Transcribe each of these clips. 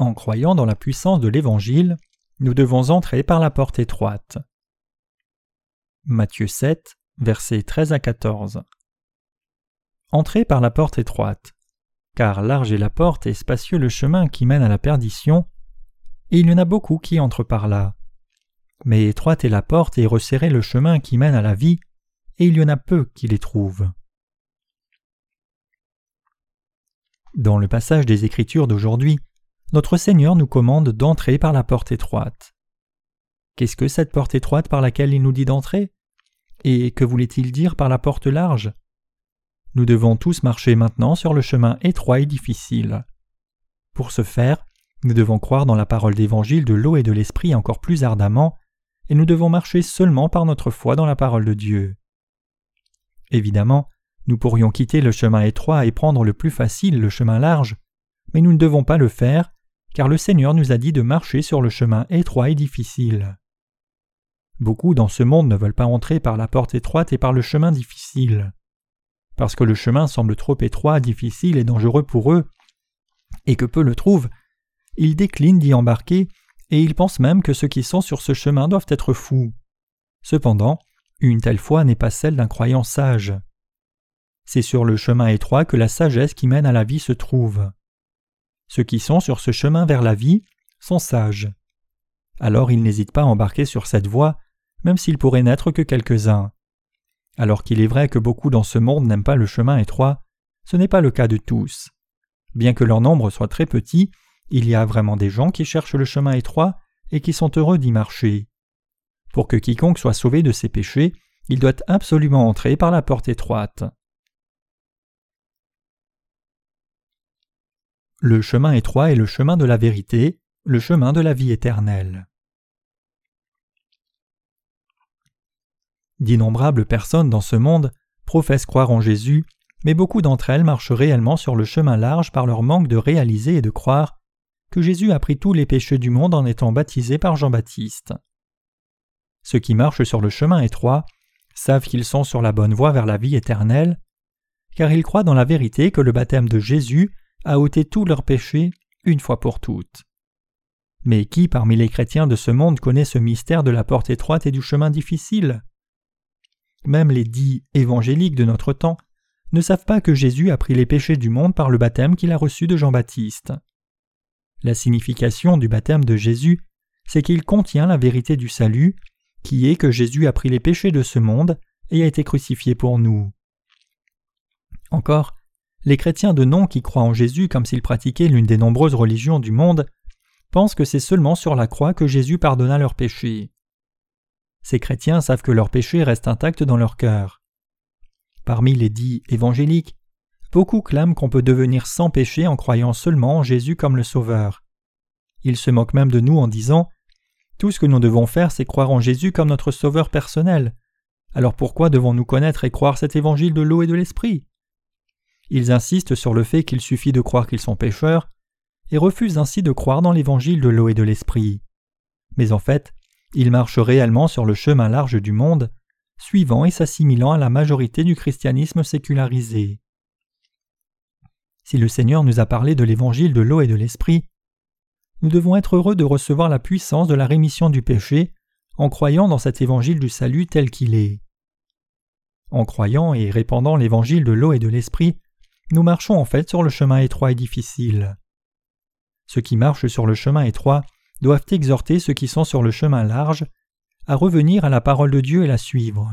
En croyant dans la puissance de l'Évangile, nous devons entrer par la porte étroite. Matthieu 7, versets 13 à 14. Entrez par la porte étroite, car large est la porte et spacieux le chemin qui mène à la perdition, et il y en a beaucoup qui entrent par là. Mais étroite est la porte et resserré le chemin qui mène à la vie, et il y en a peu qui les trouvent. Dans le passage des Écritures d'aujourd'hui, notre Seigneur nous commande d'entrer par la porte étroite. Qu'est-ce que cette porte étroite par laquelle il nous dit d'entrer? Et que voulait-il dire par la porte large? Nous devons tous marcher maintenant sur le chemin étroit et difficile. Pour ce faire, nous devons croire dans la parole d'évangile de l'eau et de l'esprit encore plus ardemment, et nous devons marcher seulement par notre foi dans la parole de Dieu. Évidemment, nous pourrions quitter le chemin étroit et prendre le plus facile, le chemin large, mais nous ne devons pas le faire, car le Seigneur nous a dit de marcher sur le chemin étroit et difficile. Beaucoup dans ce monde ne veulent pas entrer par la porte étroite et par le chemin difficile. Parce que le chemin semble trop étroit, difficile et dangereux pour eux, et que peu le trouvent, ils déclinent d'y embarquer, et ils pensent même que ceux qui sont sur ce chemin doivent être fous. Cependant, une telle foi n'est pas celle d'un croyant sage. C'est sur le chemin étroit que la sagesse qui mène à la vie se trouve. Ceux qui sont sur ce chemin vers la vie sont sages. Alors ils n'hésitent pas à embarquer sur cette voie, même s'il pourrait n'être que quelques-uns. Alors qu'il est vrai que beaucoup dans ce monde n'aiment pas le chemin étroit, ce n'est pas le cas de tous. Bien que leur nombre soit très petit, il y a vraiment des gens qui cherchent le chemin étroit et qui sont heureux d'y marcher. Pour que quiconque soit sauvé de ses péchés, il doit absolument entrer par la porte étroite. Le chemin étroit est le chemin de la vérité, le chemin de la vie éternelle. D'innombrables personnes dans ce monde professent croire en Jésus, mais beaucoup d'entre elles marchent réellement sur le chemin large par leur manque de réaliser et de croire que Jésus a pris tous les péchés du monde en étant baptisé par Jean-Baptiste. Ceux qui marchent sur le chemin étroit savent qu'ils sont sur la bonne voie vers la vie éternelle, car ils croient dans la vérité que le baptême de Jésus a ôté tous leurs péchés une fois pour toutes. Mais qui parmi les chrétiens de ce monde connaît ce mystère de la porte étroite et du chemin difficile? Même les dits évangéliques de notre temps ne savent pas que Jésus a pris les péchés du monde par le baptême qu'il a reçu de Jean-Baptiste. La signification du baptême de Jésus, c'est qu'il contient la vérité du salut, qui est que Jésus a pris les péchés de ce monde et a été crucifié pour nous. Encore, les chrétiens de nom qui croient en Jésus comme s'ils pratiquaient l'une des nombreuses religions du monde pensent que c'est seulement sur la croix que Jésus pardonna leurs péchés. Ces chrétiens savent que leurs péchés restent intacts dans leur cœur. Parmi les dits évangéliques, beaucoup clament qu'on peut devenir sans péché en croyant seulement en Jésus comme le Sauveur. Ils se moquent même de nous en disant Tout ce que nous devons faire, c'est croire en Jésus comme notre Sauveur personnel. Alors pourquoi devons-nous connaître et croire cet évangile de l'eau et de l'esprit? Ils insistent sur le fait qu'il suffit de croire qu'ils sont pécheurs, et refusent ainsi de croire dans l'évangile de l'eau et de l'esprit. Mais en fait, ils marchent réellement sur le chemin large du monde, suivant et s'assimilant à la majorité du christianisme sécularisé. Si le Seigneur nous a parlé de l'évangile de l'eau et de l'esprit, nous devons être heureux de recevoir la puissance de la rémission du péché en croyant dans cet évangile du salut tel qu'il est. En croyant et répandant l'évangile de l'eau et de l'esprit, nous marchons en fait sur le chemin étroit et difficile. Ceux qui marchent sur le chemin étroit doivent exhorter ceux qui sont sur le chemin large à revenir à la parole de Dieu et la suivre.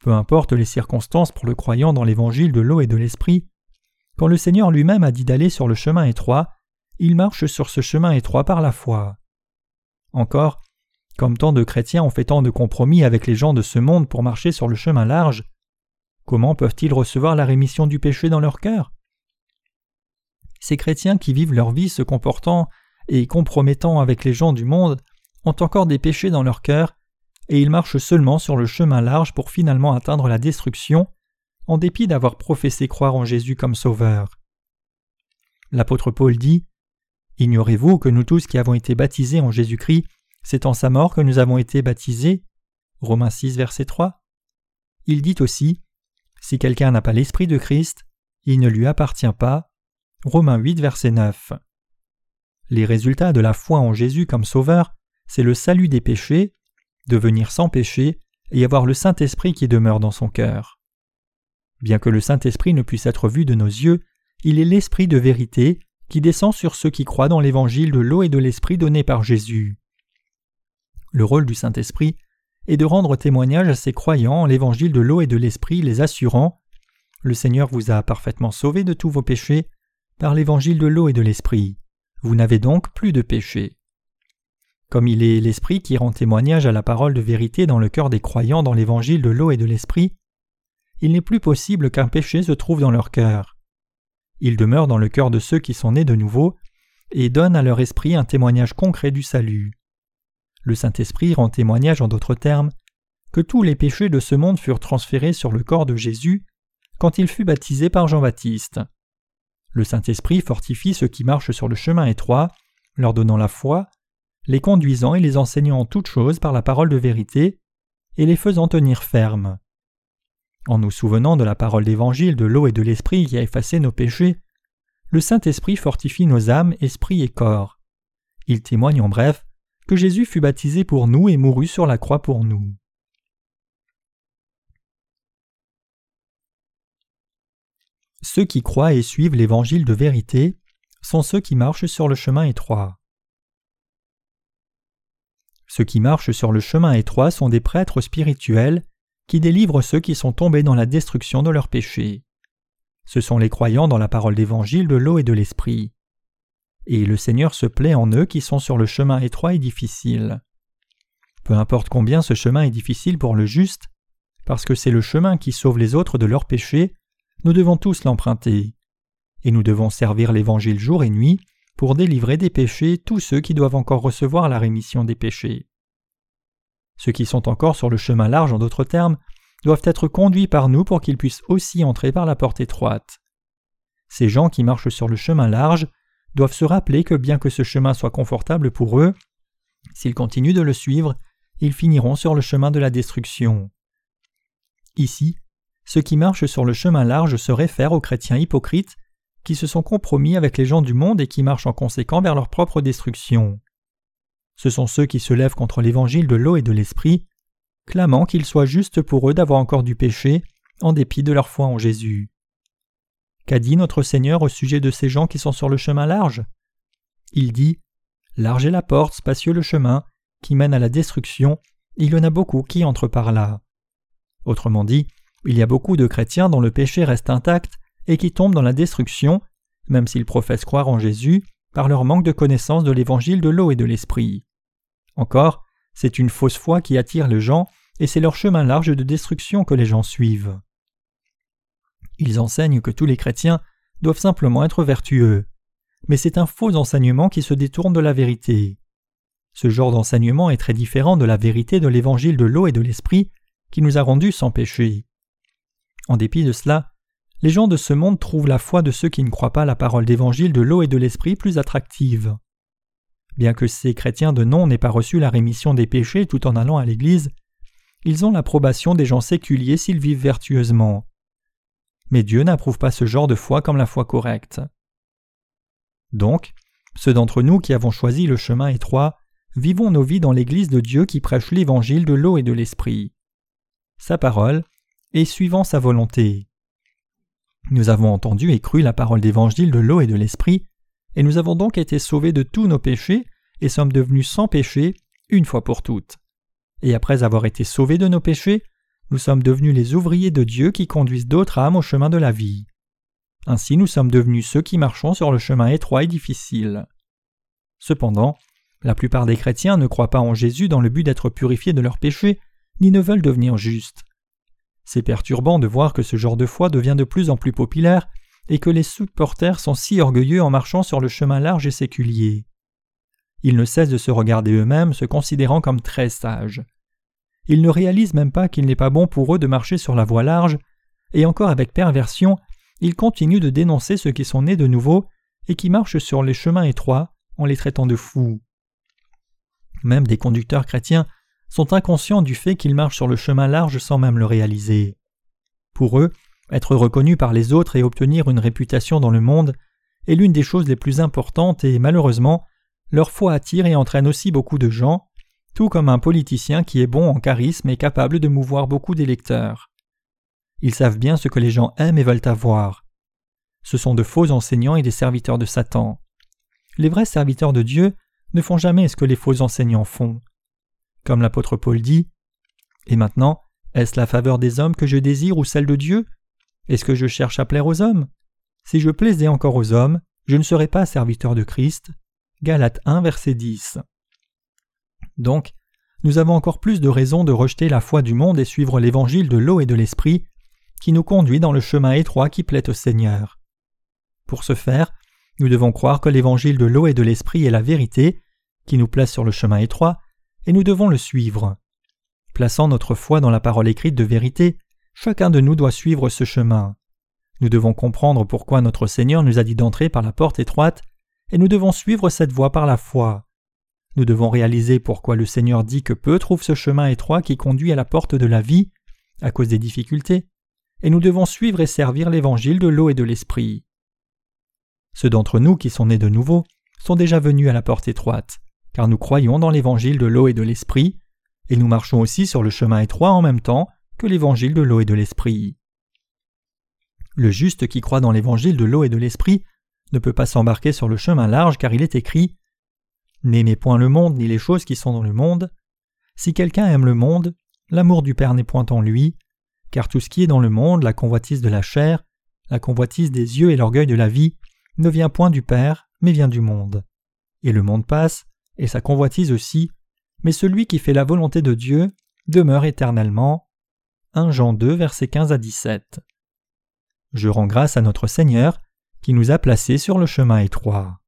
Peu importe les circonstances pour le croyant dans l'évangile de l'eau et de l'esprit, quand le Seigneur lui-même a dit d'aller sur le chemin étroit, il marche sur ce chemin étroit par la foi. Encore, comme tant de chrétiens ont fait tant de compromis avec les gens de ce monde pour marcher sur le chemin large, Comment peuvent-ils recevoir la rémission du péché dans leur cœur? Ces chrétiens qui vivent leur vie se comportant et compromettant avec les gens du monde ont encore des péchés dans leur cœur, et ils marchent seulement sur le chemin large pour finalement atteindre la destruction, en dépit d'avoir professé croire en Jésus comme Sauveur. L'apôtre Paul dit Ignorez-vous que nous tous qui avons été baptisés en Jésus-Christ, c'est en sa mort que nous avons été baptisés Romains 6, verset 3. Il dit aussi si quelqu'un n'a pas l'Esprit de Christ, il ne lui appartient pas. Romains 8, verset 9. Les résultats de la foi en Jésus comme Sauveur, c'est le salut des péchés, devenir sans péché et avoir le Saint-Esprit qui demeure dans son cœur. Bien que le Saint-Esprit ne puisse être vu de nos yeux, il est l'Esprit de vérité qui descend sur ceux qui croient dans l'évangile de l'eau et de l'Esprit donné par Jésus. Le rôle du Saint-Esprit est de rendre témoignage à ses croyants l'évangile de l'eau et de l'Esprit, les assurant Le Seigneur vous a parfaitement sauvé de tous vos péchés par l'évangile de l'eau et de l'Esprit. Vous n'avez donc plus de péché. Comme il est l'Esprit qui rend témoignage à la parole de vérité dans le cœur des croyants dans l'évangile de l'eau et de l'Esprit, il n'est plus possible qu'un péché se trouve dans leur cœur. Il demeure dans le cœur de ceux qui sont nés de nouveau et donne à leur esprit un témoignage concret du salut. Le Saint-Esprit rend témoignage en d'autres termes que tous les péchés de ce monde furent transférés sur le corps de Jésus quand il fut baptisé par Jean-Baptiste. Le Saint-Esprit fortifie ceux qui marchent sur le chemin étroit, leur donnant la foi, les conduisant et les enseignant en toutes choses par la parole de vérité, et les faisant tenir fermes. En nous souvenant de la parole d'évangile de l'eau et de l'esprit qui a effacé nos péchés, le Saint-Esprit fortifie nos âmes, esprit et corps. Il témoigne en bref que Jésus fut baptisé pour nous et mourut sur la croix pour nous. Ceux qui croient et suivent l'évangile de vérité sont ceux qui marchent sur le chemin étroit. Ceux qui marchent sur le chemin étroit sont des prêtres spirituels qui délivrent ceux qui sont tombés dans la destruction de leurs péchés. Ce sont les croyants dans la parole d'évangile de l'eau et de l'esprit. Et le Seigneur se plaît en eux qui sont sur le chemin étroit et difficile. Peu importe combien ce chemin est difficile pour le juste, parce que c'est le chemin qui sauve les autres de leurs péchés, nous devons tous l'emprunter. Et nous devons servir l'Évangile jour et nuit pour délivrer des péchés tous ceux qui doivent encore recevoir la rémission des péchés. Ceux qui sont encore sur le chemin large, en d'autres termes, doivent être conduits par nous pour qu'ils puissent aussi entrer par la porte étroite. Ces gens qui marchent sur le chemin large doivent se rappeler que bien que ce chemin soit confortable pour eux, s'ils continuent de le suivre, ils finiront sur le chemin de la destruction. Ici, ceux qui marchent sur le chemin large se réfèrent aux chrétiens hypocrites qui se sont compromis avec les gens du monde et qui marchent en conséquent vers leur propre destruction. Ce sont ceux qui se lèvent contre l'évangile de l'eau et de l'esprit, clamant qu'il soit juste pour eux d'avoir encore du péché, en dépit de leur foi en Jésus. Qu'a dit notre Seigneur au sujet de ces gens qui sont sur le chemin large Il dit Large est la porte, spacieux le chemin, qui mène à la destruction, il y en a beaucoup qui entrent par là. Autrement dit, il y a beaucoup de chrétiens dont le péché reste intact et qui tombent dans la destruction, même s'ils professent croire en Jésus, par leur manque de connaissance de l'évangile de l'eau et de l'esprit. Encore, c'est une fausse foi qui attire les gens, et c'est leur chemin large de destruction que les gens suivent. Ils enseignent que tous les chrétiens doivent simplement être vertueux. Mais c'est un faux enseignement qui se détourne de la vérité. Ce genre d'enseignement est très différent de la vérité de l'évangile de l'eau et de l'esprit qui nous a rendus sans péché. En dépit de cela, les gens de ce monde trouvent la foi de ceux qui ne croient pas la parole d'évangile de l'eau et de l'esprit plus attractive. Bien que ces chrétiens de nom n'aient pas reçu la rémission des péchés tout en allant à l'Église, ils ont l'approbation des gens séculiers s'ils vivent vertueusement. Mais Dieu n'approuve pas ce genre de foi comme la foi correcte. Donc, ceux d'entre nous qui avons choisi le chemin étroit, vivons nos vies dans l'Église de Dieu qui prêche l'évangile de l'eau et de l'esprit. Sa parole, et suivant sa volonté. Nous avons entendu et cru la parole d'évangile de l'eau et de l'esprit, et nous avons donc été sauvés de tous nos péchés et sommes devenus sans péché une fois pour toutes. Et après avoir été sauvés de nos péchés, nous sommes devenus les ouvriers de Dieu qui conduisent d'autres âmes au chemin de la vie. Ainsi nous sommes devenus ceux qui marchons sur le chemin étroit et difficile. Cependant, la plupart des chrétiens ne croient pas en Jésus dans le but d'être purifiés de leurs péchés, ni ne veulent devenir justes. C'est perturbant de voir que ce genre de foi devient de plus en plus populaire et que les supporters sont si orgueilleux en marchant sur le chemin large et séculier. Ils ne cessent de se regarder eux-mêmes, se considérant comme très sages. Ils ne réalisent même pas qu'il n'est pas bon pour eux de marcher sur la voie large, et encore avec perversion, ils continuent de dénoncer ceux qui sont nés de nouveau et qui marchent sur les chemins étroits en les traitant de fous. Même des conducteurs chrétiens sont inconscients du fait qu'ils marchent sur le chemin large sans même le réaliser. Pour eux, être reconnu par les autres et obtenir une réputation dans le monde est l'une des choses les plus importantes et malheureusement, leur foi attire et entraîne aussi beaucoup de gens, tout comme un politicien qui est bon en charisme et capable de mouvoir beaucoup d'électeurs. Ils savent bien ce que les gens aiment et veulent avoir. Ce sont de faux enseignants et des serviteurs de Satan. Les vrais serviteurs de Dieu ne font jamais ce que les faux enseignants font. Comme l'apôtre Paul dit Et maintenant, est-ce la faveur des hommes que je désire ou celle de Dieu? Est-ce que je cherche à plaire aux hommes? Si je plaisais encore aux hommes, je ne serais pas serviteur de Christ. Galates 1, verset 10. Donc, nous avons encore plus de raisons de rejeter la foi du monde et suivre l'évangile de l'eau et de l'esprit, qui nous conduit dans le chemin étroit qui plaît au Seigneur. Pour ce faire, nous devons croire que l'évangile de l'eau et de l'esprit est la vérité, qui nous place sur le chemin étroit, et nous devons le suivre. Plaçant notre foi dans la parole écrite de vérité, chacun de nous doit suivre ce chemin. Nous devons comprendre pourquoi notre Seigneur nous a dit d'entrer par la porte étroite, et nous devons suivre cette voie par la foi. Nous devons réaliser pourquoi le Seigneur dit que peu trouvent ce chemin étroit qui conduit à la porte de la vie, à cause des difficultés, et nous devons suivre et servir l'évangile de l'eau et de l'esprit. Ceux d'entre nous qui sont nés de nouveau sont déjà venus à la porte étroite, car nous croyons dans l'évangile de l'eau et de l'esprit, et nous marchons aussi sur le chemin étroit en même temps que l'évangile de l'eau et de l'esprit. Le juste qui croit dans l'évangile de l'eau et de l'esprit ne peut pas s'embarquer sur le chemin large car il est écrit N'aimez point le monde ni les choses qui sont dans le monde. Si quelqu'un aime le monde, l'amour du Père n'est point en lui, car tout ce qui est dans le monde, la convoitise de la chair, la convoitise des yeux et l'orgueil de la vie, ne vient point du Père, mais vient du monde. Et le monde passe, et sa convoitise aussi, mais celui qui fait la volonté de Dieu demeure éternellement. 1 Jean 2, versets 15 à 17. Je rends grâce à notre Seigneur qui nous a placés sur le chemin étroit.